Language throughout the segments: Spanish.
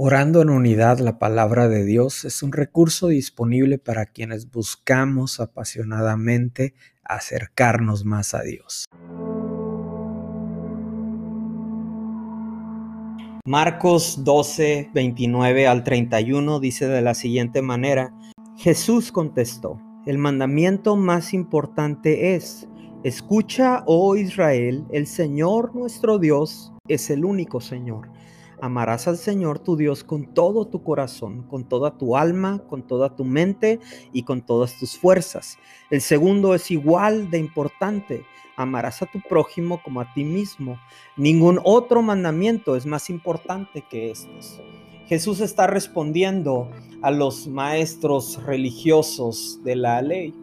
Orando en unidad, la palabra de Dios es un recurso disponible para quienes buscamos apasionadamente acercarnos más a Dios. Marcos 12, 29 al 31 dice de la siguiente manera, Jesús contestó, el mandamiento más importante es, escucha, oh Israel, el Señor nuestro Dios es el único Señor. Amarás al Señor tu Dios con todo tu corazón, con toda tu alma, con toda tu mente y con todas tus fuerzas. El segundo es igual de importante. Amarás a tu prójimo como a ti mismo. Ningún otro mandamiento es más importante que estos. Jesús está respondiendo a los maestros religiosos de la ley.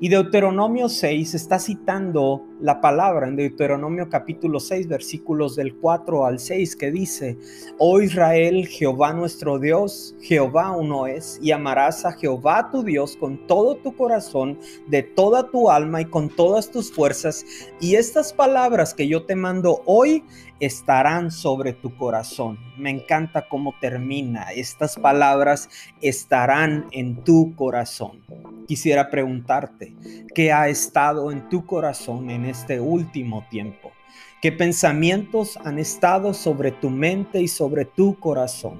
Y Deuteronomio 6 está citando la palabra en Deuteronomio capítulo 6 versículos del 4 al 6 que dice, Oh Israel, Jehová nuestro Dios, Jehová uno es, y amarás a Jehová tu Dios con todo tu corazón, de toda tu alma y con todas tus fuerzas. Y estas palabras que yo te mando hoy estarán sobre tu corazón. Me encanta cómo termina. Estas palabras estarán en tu corazón. Quisiera preguntarte, ¿qué ha estado en tu corazón en este último tiempo? ¿Qué pensamientos han estado sobre tu mente y sobre tu corazón?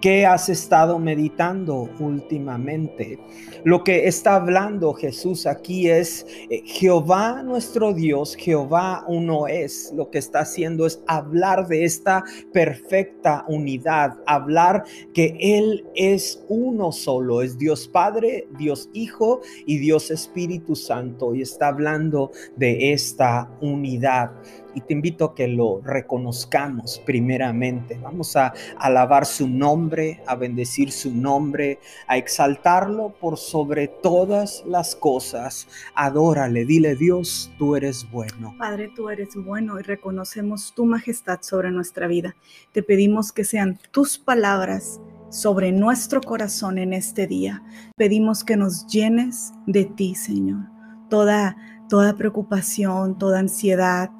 ¿Qué has estado meditando últimamente? Lo que está hablando Jesús aquí es eh, Jehová nuestro Dios, Jehová uno es. Lo que está haciendo es hablar de esta perfecta unidad, hablar que Él es uno solo, es Dios Padre, Dios Hijo y Dios Espíritu Santo. Y está hablando de esta unidad y te invito a que lo reconozcamos primeramente. Vamos a alabar su nombre, a bendecir su nombre, a exaltarlo por sobre todas las cosas. Adórale, dile Dios, tú eres bueno. Padre, tú eres bueno y reconocemos tu majestad sobre nuestra vida. Te pedimos que sean tus palabras sobre nuestro corazón en este día. Pedimos que nos llenes de ti, Señor. Toda toda preocupación, toda ansiedad,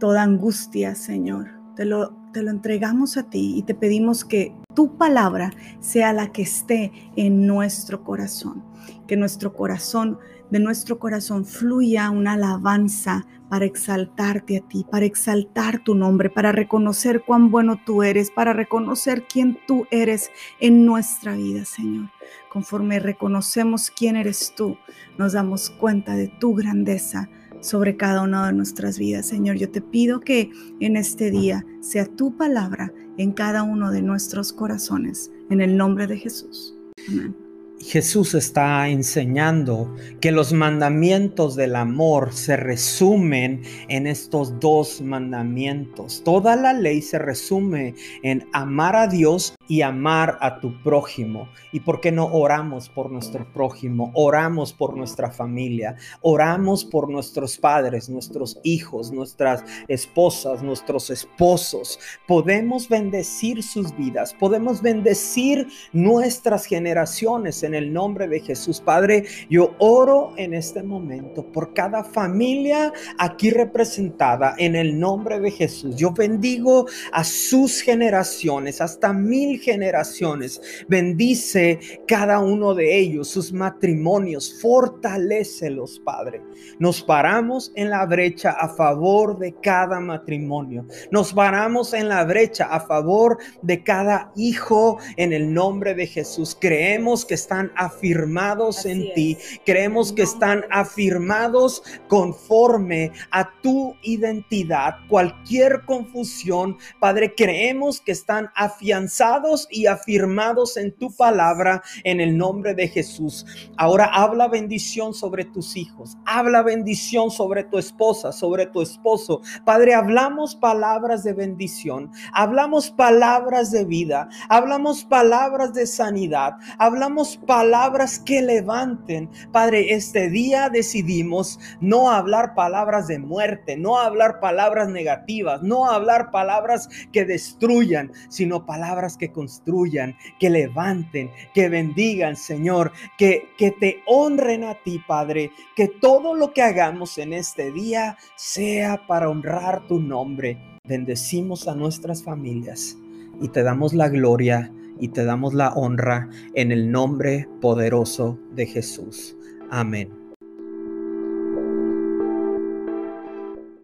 toda angustia, Señor. Te lo, te lo entregamos a ti y te pedimos que tu palabra sea la que esté en nuestro corazón. Que nuestro corazón, de nuestro corazón fluya una alabanza para exaltarte a ti, para exaltar tu nombre, para reconocer cuán bueno tú eres, para reconocer quién tú eres en nuestra vida, Señor. Conforme reconocemos quién eres tú, nos damos cuenta de tu grandeza sobre cada una de nuestras vidas. Señor, yo te pido que en este día sea tu palabra en cada uno de nuestros corazones, en el nombre de Jesús. Amén. Jesús está enseñando que los mandamientos del amor se resumen en estos dos mandamientos. Toda la ley se resume en amar a Dios y amar a tu prójimo. ¿Y por qué no oramos por nuestro prójimo? Oramos por nuestra familia, oramos por nuestros padres, nuestros hijos, nuestras esposas, nuestros esposos. Podemos bendecir sus vidas, podemos bendecir nuestras generaciones en el nombre de Jesús. Padre, yo oro en este momento por cada familia aquí representada en el nombre de Jesús. Yo bendigo a sus generaciones, hasta mil generaciones. Bendice cada uno de ellos, sus matrimonios, fortalecelos, Padre. Nos paramos en la brecha a favor de cada matrimonio. Nos paramos en la brecha a favor de cada hijo en el nombre de Jesús. Creemos que están afirmados en ti. Creemos que están afirmados conforme a tu identidad. Cualquier confusión, Padre, creemos que están afianzados y afirmados en tu palabra en el nombre de Jesús. Ahora habla bendición sobre tus hijos, habla bendición sobre tu esposa, sobre tu esposo. Padre, hablamos palabras de bendición, hablamos palabras de vida, hablamos palabras de sanidad, hablamos palabras que levanten. Padre, este día decidimos no hablar palabras de muerte, no hablar palabras negativas, no hablar palabras que destruyan, sino palabras que construyan, que levanten, que bendigan, Señor, que, que te honren a ti, Padre, que todo lo que hagamos en este día sea para honrar tu nombre. Bendecimos a nuestras familias y te damos la gloria y te damos la honra en el nombre poderoso de Jesús. Amén.